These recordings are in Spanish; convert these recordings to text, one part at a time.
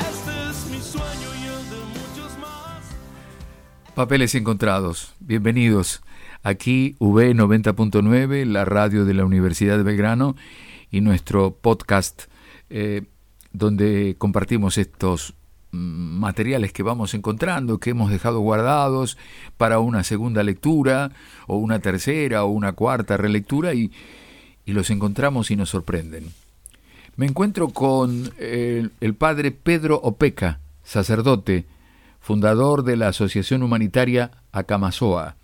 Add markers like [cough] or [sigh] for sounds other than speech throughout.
Este es mi sueño y de muchos más. Papeles encontrados, bienvenidos. Aquí V 90.9, la radio de la Universidad de Belgrano y nuestro podcast eh, donde compartimos estos materiales que vamos encontrando, que hemos dejado guardados para una segunda lectura, o una tercera, o una cuarta relectura, y, y los encontramos y nos sorprenden. Me encuentro con el, padre Pedro Opeca, sacerdote, fundador de la Asociación Humanitaria Acamazoa.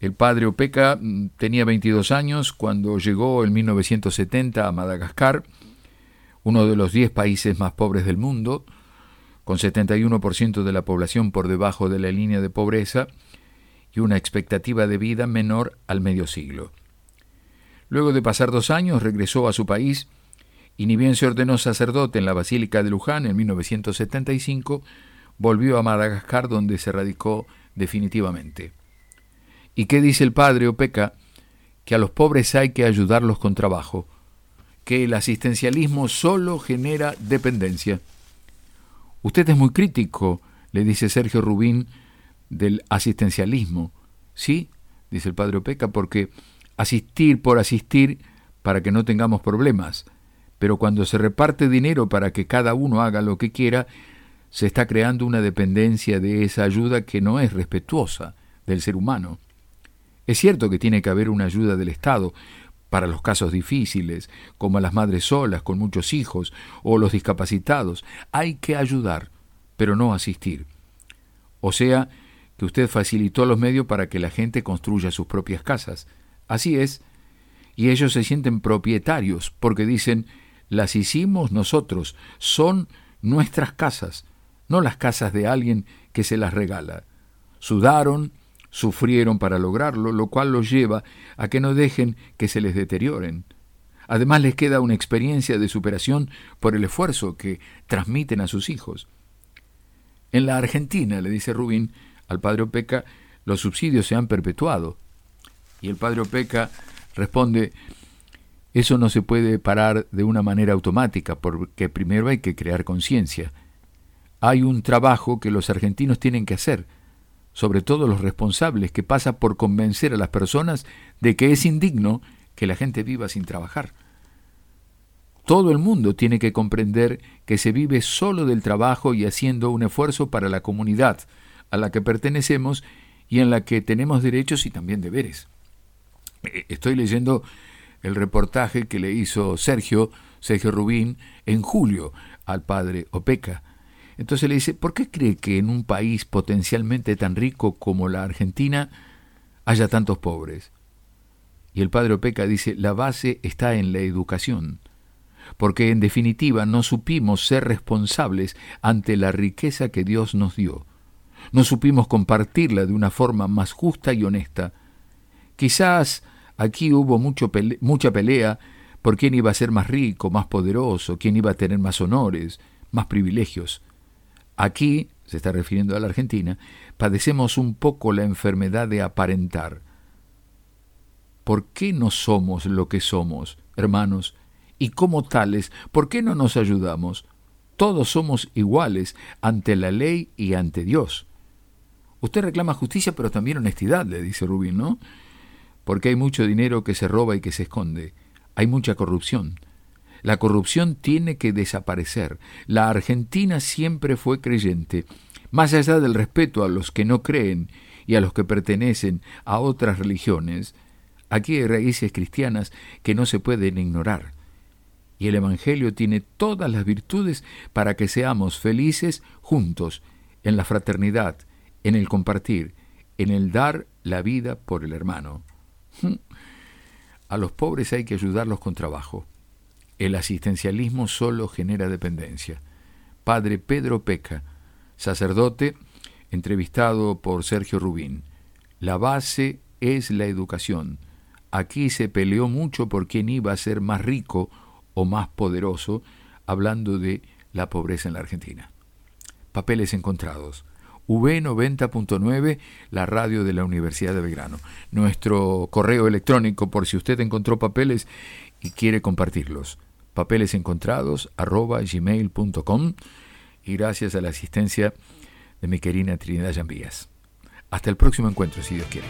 El padre Opeca mm, tenía 22 años cuando llegó en 1970 a Madagascar, uno de los 10 países más pobres del mundo, con 71% de la población por debajo de la línea de pobreza y una expectativa de vida menor al medio siglo. Luego de pasar dos años regresó a su país y ni bien se ordenó sacerdote en la Basílica de Luján en 1975, volvió a Madagascar donde se radicó definitivamente. ¿Y qué dice el padre Opeca? Que a los pobres hay que ayudarlos con trabajo, que el asistencialismo solo genera dependencia. Usted es muy crítico, le dice Sergio Rubín, del asistencialismo. Sí, dice el padre Opeca, porque asistir por asistir para que no tengamos problemas, pero cuando se reparte dinero para que cada uno haga lo que quiera, se está creando una dependencia de esa ayuda que no es respetuosa del ser humano. Es cierto que tiene que haber una ayuda del Estado, para los casos difíciles, como a las madres solas con muchos hijos o los discapacitados. Hay que ayudar, pero no asistir. O sea, que usted facilitó los medios para que la gente construya sus propias casas. Así es. Y ellos se sienten propietarios porque dicen, las hicimos nosotros, son nuestras casas, no las casas de alguien que se las regala. Sudaron, sufrieron para lograrlo, lo cual los lleva a que no dejen que se les deterioren. Además les queda una experiencia de superación por el esfuerzo que transmiten a sus hijos. En la Argentina, le dice Rubín al padre Opeca, los subsidios se han perpetuado. Y el padre Opeca responde, eso no se puede parar de una manera automática, porque primero hay que crear conciencia. Hay un trabajo que los argentinos tienen que hacer, sobre todo los responsables, que pasa por convencer a las personas de que es indigno que la gente viva sin trabajar. Todo el mundo tiene que comprender que se vive solo del trabajo y haciendo un esfuerzo para la comunidad a la que pertenecemos y en la que tenemos derechos y también deberes. Eh, estoy leyendo el reportaje que le hizo Sergio, Sergio Rubín, en julio al padre Opeca, entonces le dice, ¿por qué cree que en un país potencialmente tan rico como la Argentina haya tantos pobres? Y el padre Opeca dice, la base está en la educación, porque en definitiva no supimos ser responsables ante la riqueza que Dios nos dio. No supimos compartirla de una forma más justa y honesta. Quizás aquí hubo mucho mucha pelea por quién iba a ser más rico, más poderoso, quién iba a tener más honores, más privilegios. Aquí, se está refiriendo a la Argentina, padecemos un poco la enfermedad de aparentar. ¿Por qué no somos lo que somos, hermanos? Y como tales, ¿por qué no nos ayudamos? Todos somos iguales ante la ley y ante Dios. Usted reclama justicia, pero también honestidad, le dice Rubín, ¿no? Porque hay mucho dinero que se roba y que se esconde. Hay mucha corrupción. La corrupción tiene que desaparecer. La Argentina siempre fue creyente. Más allá del respeto a los que no creen y a los que pertenecen a otras religiones, aquí hay raíces cristianas que no se pueden ignorar. Y el Evangelio tiene todas las virtudes para que seamos felices juntos, en la fraternidad, en el compartir, en el dar la vida por el hermano. [laughs] A los pobres hay que ayudarlos con trabajo. El asistencialismo solo genera dependencia. Padre Pedro Peca, sacerdote, entrevistado por Sergio Rubín. La base es la educación. Aquí se peleó mucho por quién iba a ser más rico o más poderoso, hablando de la pobreza en la Argentina. Papeles encontrados. V90.9, la radio de la Universidad de Belgrano. Nuestro correo electrónico por si usted encontró papeles y quiere compartirlos. papelesencontrados.gmail.com y gracias a la asistencia de mi querida Trinidad Llambías. Hasta el próximo encuentro, si Dios quiere.